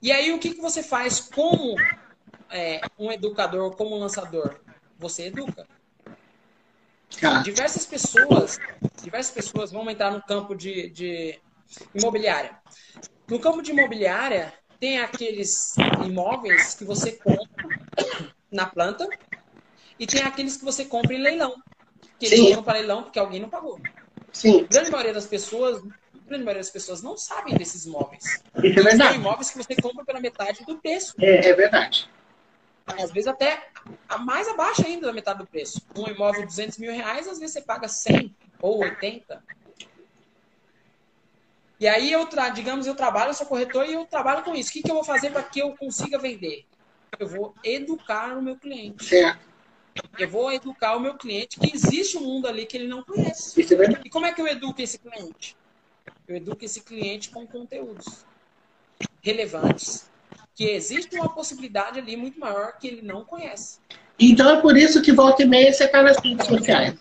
E aí, o que, que você faz como é, um educador, como um lançador? Você educa. Diversas pessoas, diversas pessoas vão entrar no campo de, de imobiliária. No campo de imobiliária, tem aqueles imóveis que você compra na planta e tem aqueles que você compra em leilão. Que eles Sim. foram para leilão porque alguém não pagou. Sim, A grande maioria das pessoas, grande maioria das pessoas não sabem desses imóveis. isso é Tem verdade. imóveis que você compra pela metade do preço. É, é verdade. Às vezes até a mais abaixo ainda da metade do preço. Um imóvel de 200 mil reais, às vezes você paga 100 ou 80. E aí, eu digamos, eu trabalho, eu sou corretor e eu trabalho com isso. O que, que eu vou fazer para que eu consiga vender? Eu vou educar o meu cliente. Certo. Eu vou educar o meu cliente que existe um mundo ali que ele não conhece. Isso é verdade. E como é que eu educo esse cliente? Eu educo esse cliente com conteúdos relevantes, que existe uma possibilidade ali muito maior que ele não conhece. Então é por isso que volta e meia você está nas redes sociais.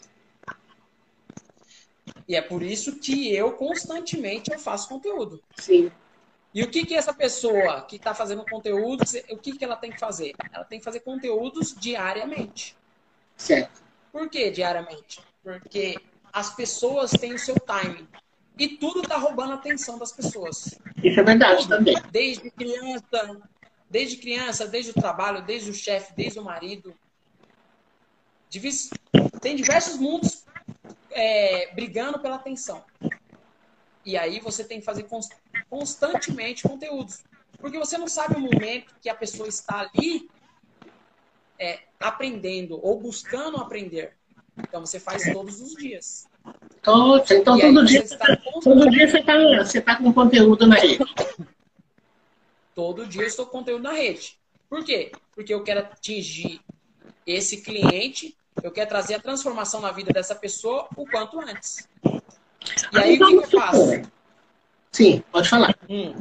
E é por isso que eu constantemente eu faço conteúdo. Sim. E o que que essa pessoa que está fazendo conteúdo, o que que ela tem que fazer? Ela tem que fazer conteúdos diariamente. Certo. Por que diariamente? Porque as pessoas têm o seu timing. E tudo está roubando a atenção das pessoas. Isso é verdade também. Desde criança, desde criança, desde o trabalho, desde o chefe, desde o marido. Tem diversos mundos é, brigando pela atenção. E aí você tem que fazer cons- constantemente conteúdos. Porque você não sabe o momento que a pessoa está ali é, aprendendo ou buscando aprender. Então você faz todos os dias. Então, então E aí todo, você dia, está todo dia você está você tá com conteúdo na rede. Todo dia eu estou com conteúdo na rede. Por quê? Porque eu quero atingir esse cliente, eu quero trazer a transformação na vida dessa pessoa o quanto antes. E aí, o que, que eu faço? Sim, pode falar. Hum,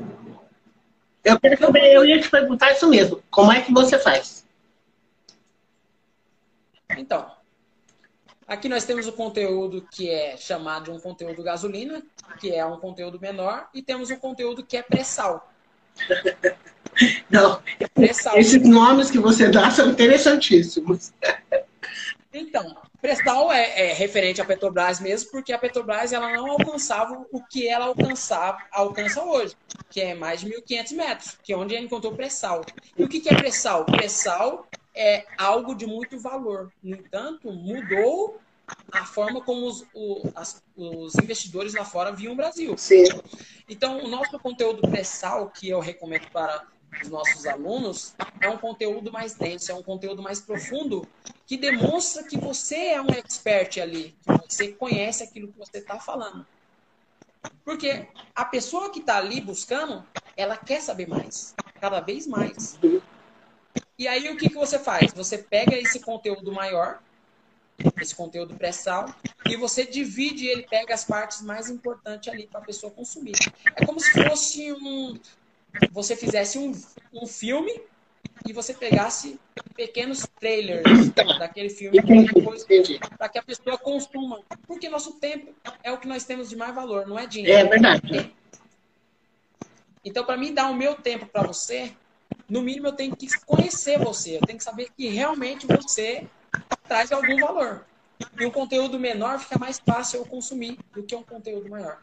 Eu, quero saber, eu ia te perguntar isso mesmo. Como é que você faz? então, aqui nós temos o conteúdo que é chamado de um conteúdo gasolina, que é um conteúdo menor, e temos um conteúdo que é pré-sal. Não, Pré-sal. esses nomes que você dá são interessantíssimos. Então, pré-sal é, é referente à Petrobras mesmo, porque a Petrobras ela não alcançava o que ela alcançava, alcança hoje, que é mais de 1.500 metros, que é onde ela encontrou pré-sal. E o que, que é pré-sal? Pré-sal é algo de muito valor. No entanto, mudou a forma como os, o- as- os investidores lá fora viam o Brasil. Sim, Então, o nosso conteúdo pré-sal, que eu recomendo para os nossos alunos, é um conteúdo mais denso, é um conteúdo mais profundo, que demonstra que você é um expert ali, que você conhece aquilo que você está falando. Porque a pessoa que está ali buscando, ela quer saber mais, cada vez mais. E aí, o que, que você faz? Você pega esse conteúdo maior, esse conteúdo pré-sal, e você divide ele, pega as partes mais importantes ali para a pessoa consumir. É como se fosse um. Você fizesse um, um filme e você pegasse pequenos trailers daquele filme para que a pessoa consuma. Porque nosso tempo é o que nós temos de mais valor, não é É dinheiro. verdade. Então, para mim dar o meu tempo para você, no mínimo eu tenho que conhecer você, eu tenho que saber que realmente você traz algum valor. E um conteúdo menor fica mais fácil eu consumir do que um conteúdo maior.